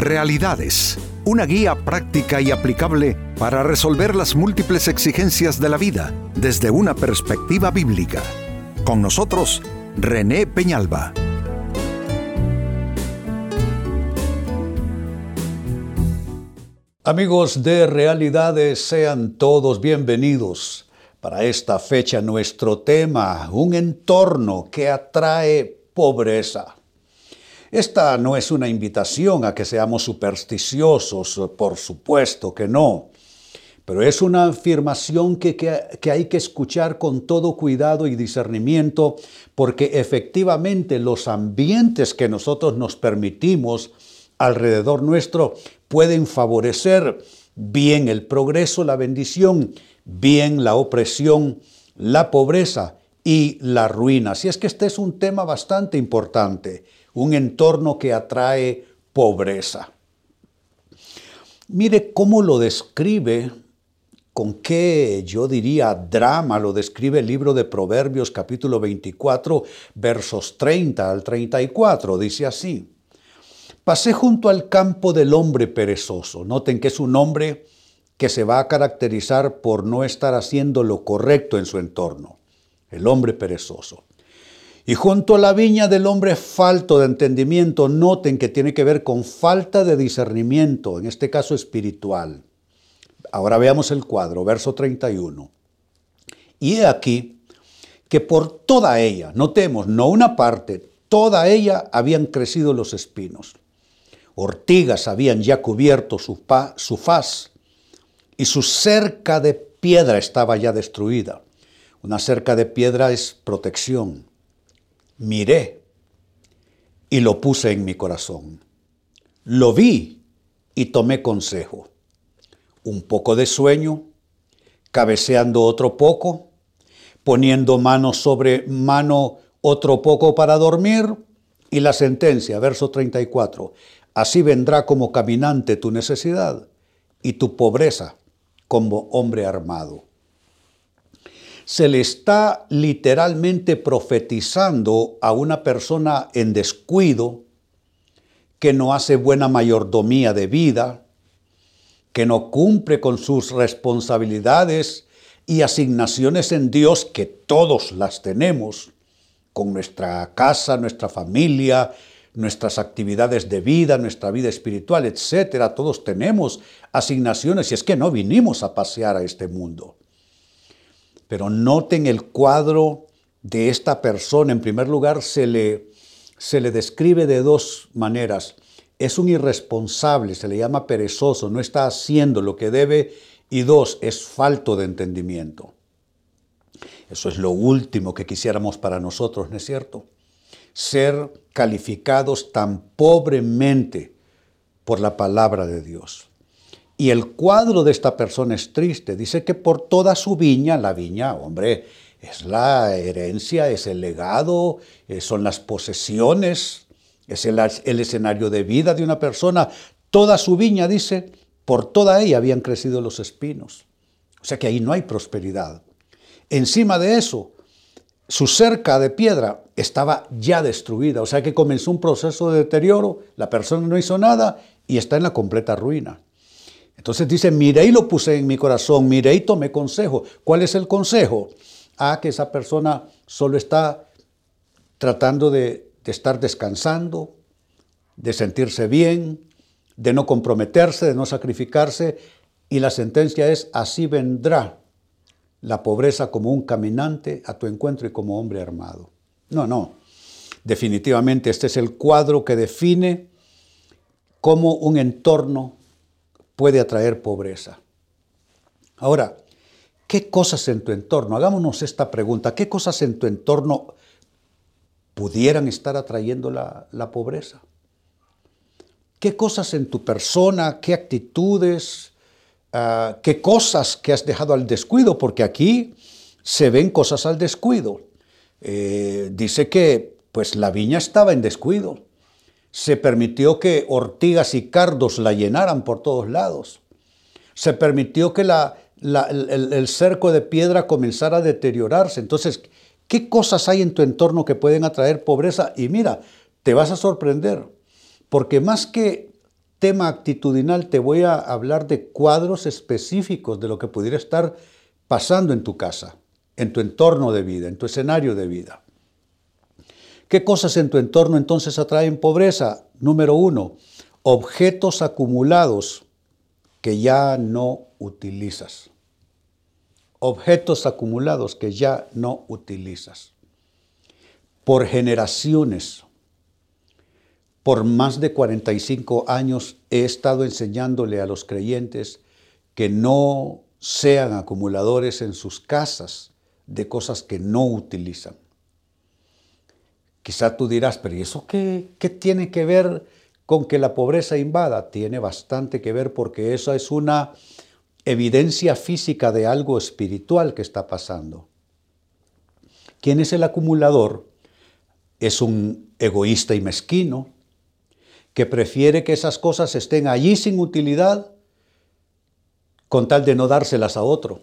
Realidades, una guía práctica y aplicable para resolver las múltiples exigencias de la vida desde una perspectiva bíblica. Con nosotros, René Peñalba. Amigos de Realidades, sean todos bienvenidos. Para esta fecha nuestro tema, un entorno que atrae pobreza. Esta no es una invitación a que seamos supersticiosos, por supuesto que no, pero es una afirmación que, hay que escuchar con todo cuidado y discernimiento, porque efectivamente los ambientes que nosotros nos permitimos alrededor nuestro pueden favorecer bien el progreso, la bendición, bien la opresión, la pobreza y la ruina. Así es que este es un tema bastante importante un entorno que atrae pobreza. Mire cómo lo describe, con qué yo diría drama lo describe el libro de Proverbios capítulo 24 versos 30 al 34. Dice así, pasé junto al campo del hombre perezoso. Noten que es un hombre que se va a caracterizar por no estar haciendo lo correcto en su entorno. El hombre perezoso. Y junto a la viña del hombre falto de entendimiento, noten que tiene que ver con falta de discernimiento, en este caso espiritual. Ahora veamos el cuadro, verso 31. Y he aquí que por toda ella, notemos, no una parte, toda ella habían crecido los espinos. Ortigas habían ya cubierto su, su faz y su cerca de piedra estaba ya destruida. Una cerca de piedra es protección miré y lo puse en mi corazón. Lo vi y tomé consejo. Un poco de sueño, cabeceando otro poco, poniendo mano sobre mano otro poco para dormir, y la sentencia, verso 34, así vendrá como caminante tu necesidad y tu pobreza como hombre armado se le está literalmente profetizando a una persona en descuido, que no hace buena mayordomía de vida, que no cumple con sus responsabilidades y asignaciones en Dios, que todos las tenemos, con nuestra casa, nuestra familia, nuestras actividades de vida, nuestra vida espiritual, etcétera. Todos tenemos asignaciones y es que no vinimos a pasear a este mundo. Pero noten el cuadro de esta persona. En primer lugar, se le, se le describe de dos maneras. Es un irresponsable, se le llama perezoso, no está haciendo lo que debe. Y dos, es falto de entendimiento. Eso es lo último que quisiéramos para nosotros, ¿no es cierto? Ser calificados tan pobremente por la palabra de Dios. Y el cuadro de esta persona es triste. Dice que por toda su viña, la viña, hombre, es la herencia, es el legado, eh, son las posesiones, es el, el escenario de vida de una persona. Toda su viña, dice, por toda ella habían crecido los espinos. O sea que ahí no hay prosperidad. Encima de eso, su cerca de piedra estaba ya destruida, o sea que comenzó un proceso de deterioro, la persona no hizo nada y está en la completa ruina. Entonces dice, miré y lo puse en mi corazón, miré y tomé consejo. ¿Cuál es el consejo? Ah, que esa persona solo está tratando de, estar descansando, de sentirse bien, de no comprometerse, de no sacrificarse. Y la sentencia es, así vendrá la pobreza como un caminante a tu encuentro y como hombre armado. No, no. Definitivamente este es el cuadro que define cómo un entorno puede atraer pobreza. Ahora, ¿qué cosas en tu entorno? Hagámonos esta pregunta. ¿Qué cosas en tu entorno pudieran estar atrayendo la, pobreza? ¿Qué cosas en tu persona, qué actitudes, ah, qué cosas que has dejado al descuido? Porque aquí se ven cosas al descuido. Eh, dice que pues la viña estaba en descuido se permitió que ortigas y cardos la llenaran por todos lados. Se permitió que el, cerco de piedra comenzara a deteriorarse. Entonces, ¿qué cosas hay en tu entorno que pueden atraer pobreza? Y mira, te vas a sorprender, porque más que tema actitudinal te voy a hablar de cuadros específicos de lo que pudiera estar pasando en tu casa, en tu entorno de vida, en tu escenario de vida. ¿Qué cosas en tu entorno entonces atraen pobreza? Número uno, objetos acumulados que ya no utilizas. Objetos acumulados que ya no utilizas. Por generaciones, por más de 45 años he estado enseñándole a los creyentes que no sean acumuladores en sus casas de cosas que no utilizan. Quizá tú dirás, pero ¿y eso qué, qué tiene que ver con que la pobreza invada? Tiene bastante que ver porque eso es una evidencia física de algo espiritual que está pasando. ¿Quién es el acumulador? Es un egoísta y mezquino que prefiere que esas cosas estén allí sin utilidad con tal de no dárselas a otro.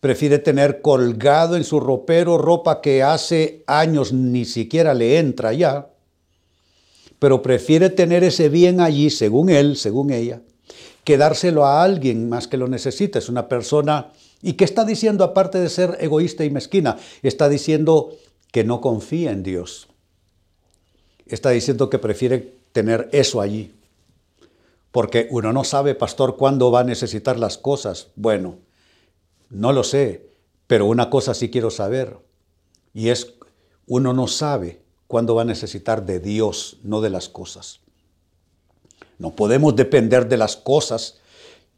Prefiere tener colgado en su ropero ropa que hace años ni siquiera le entra ya, pero prefiere tener ese bien allí, según él, según ella, que dárselo a alguien más que lo necesita. Es una persona, ¿y qué está diciendo aparte de ser egoísta y mezquina? Está diciendo que no confía en Dios está diciendo que prefiere tener eso allí. Porque uno no sabe, pastor, cuándo va a necesitar las cosas. Bueno, no lo sé, pero una cosa sí quiero saber. Y es, uno no sabe cuándo va a necesitar de Dios, no de las cosas. No podemos depender de las cosas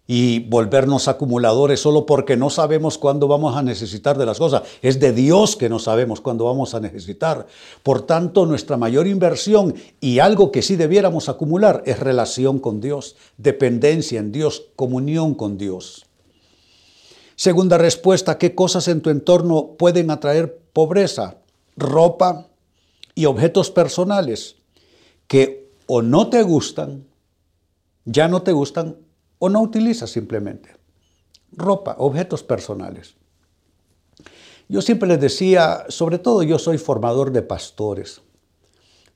y volvernos acumuladores solo porque no sabemos cuándo vamos a necesitar de las cosas. Es de Dios que no sabemos cuándo vamos a necesitar. Por tanto, nuestra mayor inversión y algo que sí debiéramos acumular es relación con Dios, dependencia en Dios, comunión con Dios. Segunda respuesta, ¿qué cosas en tu entorno pueden atraer pobreza? Ropa y objetos personales que o no te gustan, ya no te gustan o no utilizas simplemente. Ropa, objetos personales. Yo siempre les decía, sobre todo yo soy formador de pastores.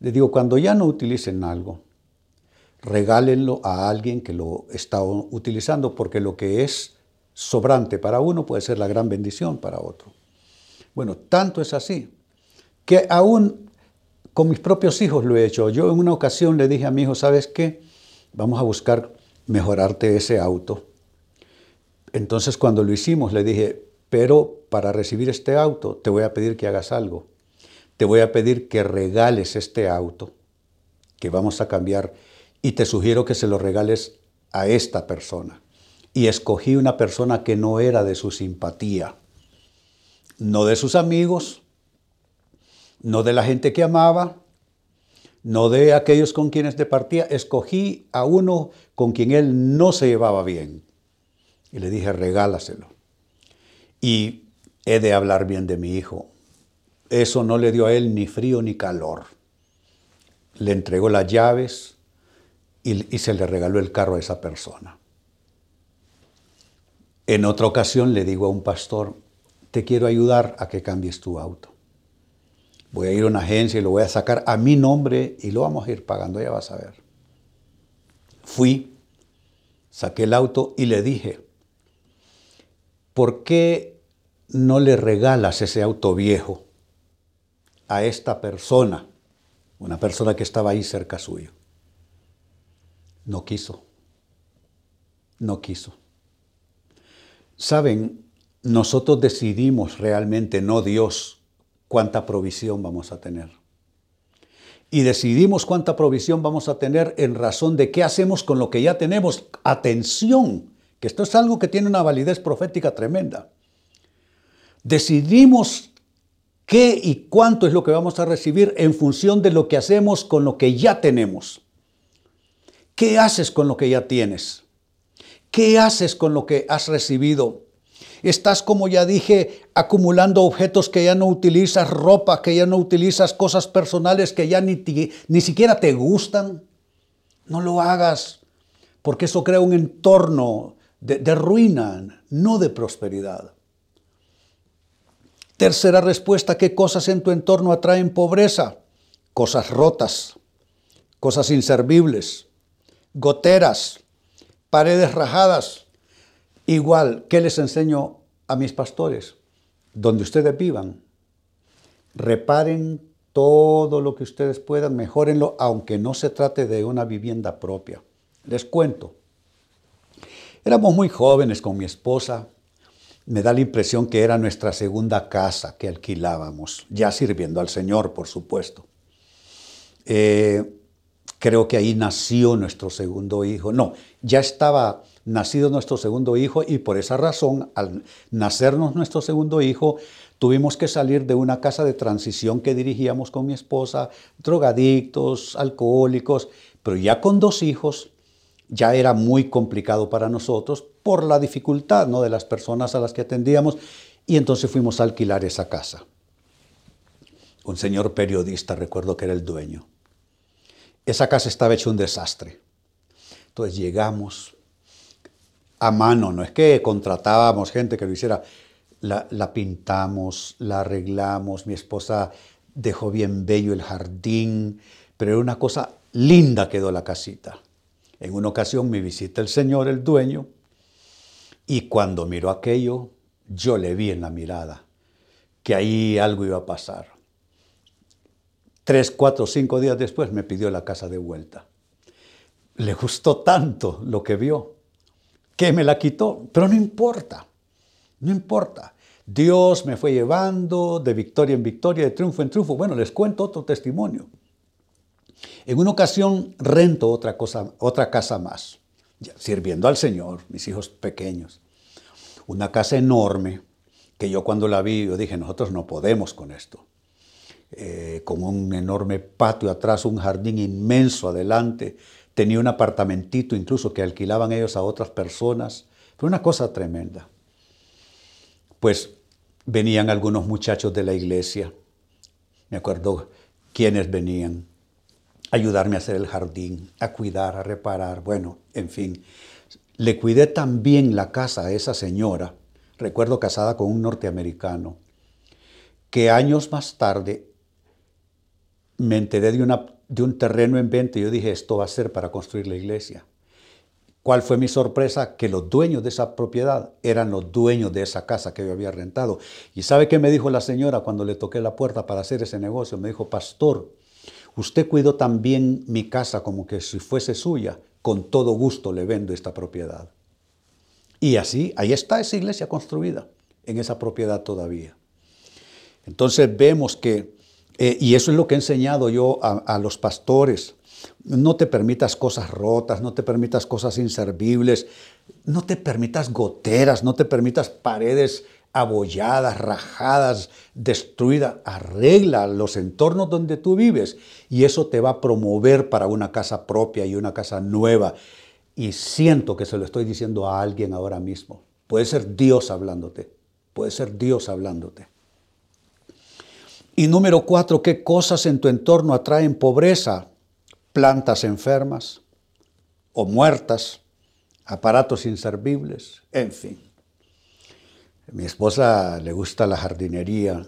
Les digo, cuando ya no utilicen algo, regálenlo a alguien que lo está utilizando, porque lo que es sobrante para uno puede ser la gran bendición para otro. Bueno, tanto es así, que aún con mis propios hijos lo he hecho. Yo en una ocasión le dije a mi hijo, ¿sabes qué? Vamos a buscar mejorarte ese auto. Entonces cuando lo hicimos le dije, pero para recibir este auto te voy a pedir que hagas algo. Te voy a pedir que regales este auto que vamos a cambiar y te sugiero que se lo regales a esta persona. Y escogí una persona que no era de su simpatía, no de sus amigos, no de la gente que amaba, no de aquellos con quienes departía, escogí a uno con quien él no se llevaba bien. Y le dije, regálaselo. Y he de hablar bien de mi hijo. Eso no le dio a él ni frío ni calor. Le entregó las llaves y, y se le regaló el carro a esa persona. En otra ocasión le digo a un pastor, te quiero ayudar a que cambies tu auto voy a ir a una agencia y lo voy a sacar a mi nombre y lo vamos a ir pagando, ya vas a ver. Fui, saqué el auto y le dije, ¿por qué no le regalas ese auto viejo a esta persona, una persona que estaba ahí cerca suyo? No quiso, no quiso. Saben, nosotros decidimos realmente, no Dios, cuánta provisión vamos a tener. Y decidimos cuánta provisión vamos a tener en razón de qué hacemos con lo que ya tenemos. Atención, que esto es algo que tiene una validez profética tremenda. Decidimos qué y cuánto es lo que vamos a recibir en función de lo que hacemos con lo que ya tenemos. ¿Qué haces con lo que ya tienes? ¿Qué haces con lo que has recibido? Estás, como ya dije, acumulando objetos que ya no utilizas, ropa que ya no utilizas, cosas personales que ya ni, ni siquiera te gustan. No lo hagas, porque eso crea un entorno de, de ruina, no de prosperidad. Tercera respuesta, ¿qué cosas en tu entorno atraen pobreza? Cosas rotas, cosas inservibles, goteras, paredes rajadas. Igual, ¿qué les enseño a mis pastores? Donde ustedes vivan, reparen todo lo que ustedes puedan, mejórenlo, aunque no se trate de una vivienda propia. Les cuento. Éramos muy jóvenes con mi esposa. Me da la impresión que era nuestra segunda casa que alquilábamos, ya sirviendo al Señor, por supuesto. Eh, creo que ahí nació nuestro segundo hijo. No, ya estaba nacido nuestro segundo hijo y por esa razón, al nacernos nuestro segundo hijo, tuvimos que salir de una casa de transición que dirigíamos con mi esposa, drogadictos, alcohólicos, pero ya con dos hijos ya era muy complicado para nosotros por la dificultad ¿no? de las personas a las que atendíamos y entonces fuimos a alquilar esa casa. Un señor periodista, recuerdo que era el dueño. Esa casa estaba hecha un desastre. Entonces llegamos a mano, no es que contratábamos gente que lo hiciera, la, pintamos, la arreglamos, mi esposa dejó bien bello el jardín, pero era una cosa linda quedó la casita. En una ocasión me visita el señor, el dueño, y cuando miró aquello, yo le vi en la mirada que ahí algo iba a pasar. Tres, cuatro, cinco días después me pidió la casa de vuelta. Le gustó tanto lo que vio que me la quitó, pero no importa, no importa. Dios me fue llevando de victoria en victoria, de triunfo en triunfo. Bueno, les cuento otro testimonio. En una ocasión rento otra, cosa, otra casa más, sirviendo al Señor, mis hijos pequeños. Una casa enorme que yo cuando la vi, yo dije, nosotros no podemos con esto. Eh, con un enorme patio atrás, un jardín inmenso adelante, tenía un apartamentito incluso que alquilaban ellos a otras personas. Fue una cosa tremenda. Pues venían algunos muchachos de la iglesia, me acuerdo quiénes venían, a ayudarme a hacer el jardín, a cuidar, a reparar, bueno, en fin. Le cuidé también la casa a esa señora, recuerdo casada con un norteamericano, que años más tarde me enteré de, un terreno en venta y yo dije, esto va a ser para construir la iglesia. ¿Cuál fue mi sorpresa? Que los dueños de esa propiedad eran los dueños de esa casa que yo había rentado. ¿Y sabe qué me dijo la señora cuando le toqué la puerta para hacer ese negocio? Me dijo, pastor, usted cuidó también mi casa como que si fuese suya. Con todo gusto le vendo esta propiedad. Y así, ahí está esa iglesia construida, en esa propiedad todavía. Entonces vemos que eh, y eso es lo que he enseñado yo a, los pastores. No te permitas cosas rotas, no te permitas cosas inservibles, no te permitas goteras, no te permitas paredes abolladas, rajadas, destruidas. Arregla los entornos donde tú vives y eso te va a promover para una casa propia y una casa nueva. Y siento que se lo estoy diciendo a alguien ahora mismo. Puede ser Dios hablándote, puede ser Dios hablándote. Y número cuatro, ¿qué cosas en tu entorno atraen pobreza? Plantas enfermas o muertas, aparatos inservibles, en fin. Mi esposa le gusta la jardinería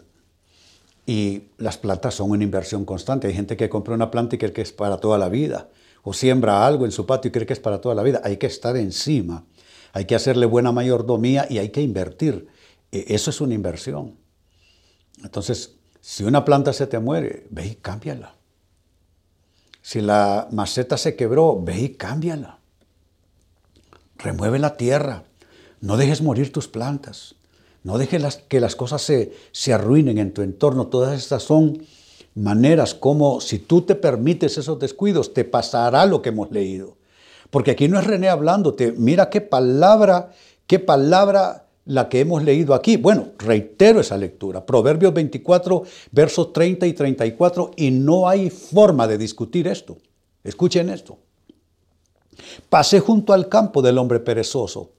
y las plantas son una inversión constante. Hay gente que compra una planta y cree que es para toda la vida, o siembra algo en su patio y cree que es para toda la vida. Hay que estar encima, hay que hacerle buena mayordomía y hay que invertir. E, eso es una inversión. Entonces, si una planta se te muere, ve y cámbiala. Si la maceta se quebró, ve y cámbiala. Remueve la tierra. No dejes morir tus plantas. No dejes que las cosas se, se arruinen en tu entorno. Todas estas son maneras como si tú te permites esos descuidos, te pasará lo que hemos leído. Porque aquí no es René hablándote. Mira qué palabra, qué palabra la que hemos leído aquí. Bueno, reitero esa lectura, Proverbios 24, versos 30 y 34, y no hay forma de discutir esto. Escuchen esto. Pasé junto al campo del hombre perezoso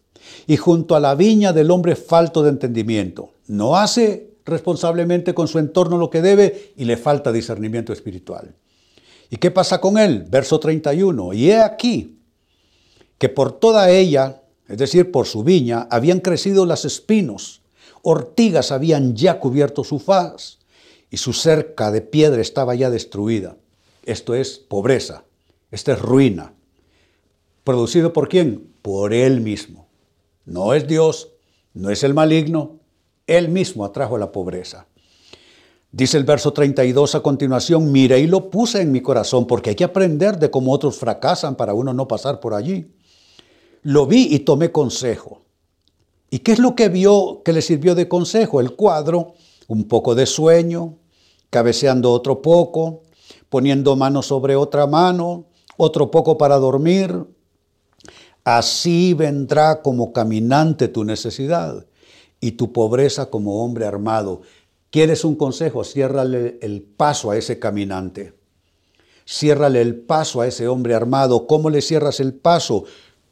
y junto a la viña del hombre falto de entendimiento. No hace responsablemente con su entorno lo que debe y le falta discernimiento espiritual. ¿Y qué pasa con él? Verso 31. Y he aquí que por toda ella es decir, por su viña, habían crecido las espinos, ortigas habían ya cubierto su faz, y su cerca de piedra estaba ya destruida. Esto es pobreza, esto es ruina. ¿Producido por quién? Por Él mismo. No es Dios, no es el maligno, Él mismo atrajo la pobreza. Dice el verso 32 a continuación, mire y lo puse en mi corazón, porque hay que aprender de cómo otros fracasan para uno no pasar por allí. Lo vi y tomé consejo. ¿Y qué es lo que vio que le sirvió de consejo? El cuadro, un poco de sueño, cabeceando otro poco, poniendo mano sobre otra mano, otro poco para dormir. Así vendrá como caminante tu necesidad y tu pobreza como hombre armado. ¿Quieres un consejo? Ciérrale el paso a ese caminante. Ciérrale el paso a ese hombre armado. ¿Cómo le cierras el paso?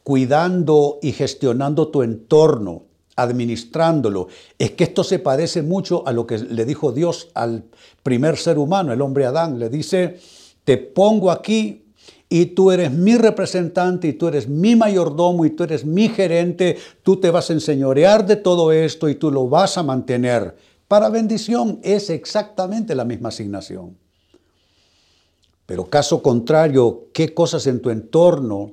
Cuidando y gestionando tu entorno, administrándolo. Es que esto se parece mucho a lo que le dijo Dios al primer ser humano, el hombre Adán. Le dice, te pongo aquí y tú eres mi representante y tú eres mi mayordomo y tú eres mi gerente. Tú te vas a enseñorear de todo esto y tú lo vas a mantener para bendición es exactamente la misma asignación. Pero caso contrario, ¿qué cosas en tu entorno,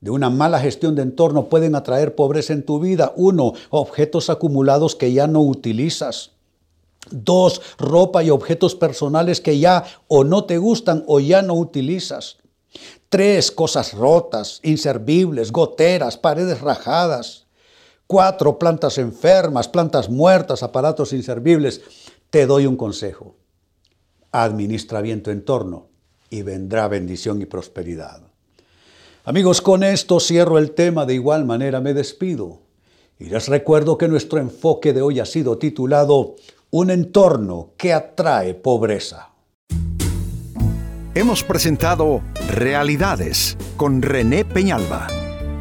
de una mala gestión de entorno, pueden atraer pobreza en tu vida? Uno, objetos acumulados que ya no utilizas. Dos, ropa y objetos personales que ya o no te gustan o ya no utilizas. Tres, cosas rotas, inservibles, goteras, paredes rajadas. Cuatro, plantas enfermas, plantas muertas, aparatos inservibles. Te doy un consejo. Administra bien tu entorno y vendrá bendición y prosperidad. Amigos, con esto cierro el tema, de igual manera me despido. Y les recuerdo que nuestro enfoque de hoy ha sido titulado Un entorno que atrae pobreza. Hemos presentado Realidades con René Peñalba.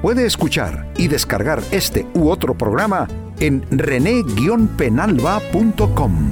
Puede escuchar y descargar este u otro programa en rene-penalba.com.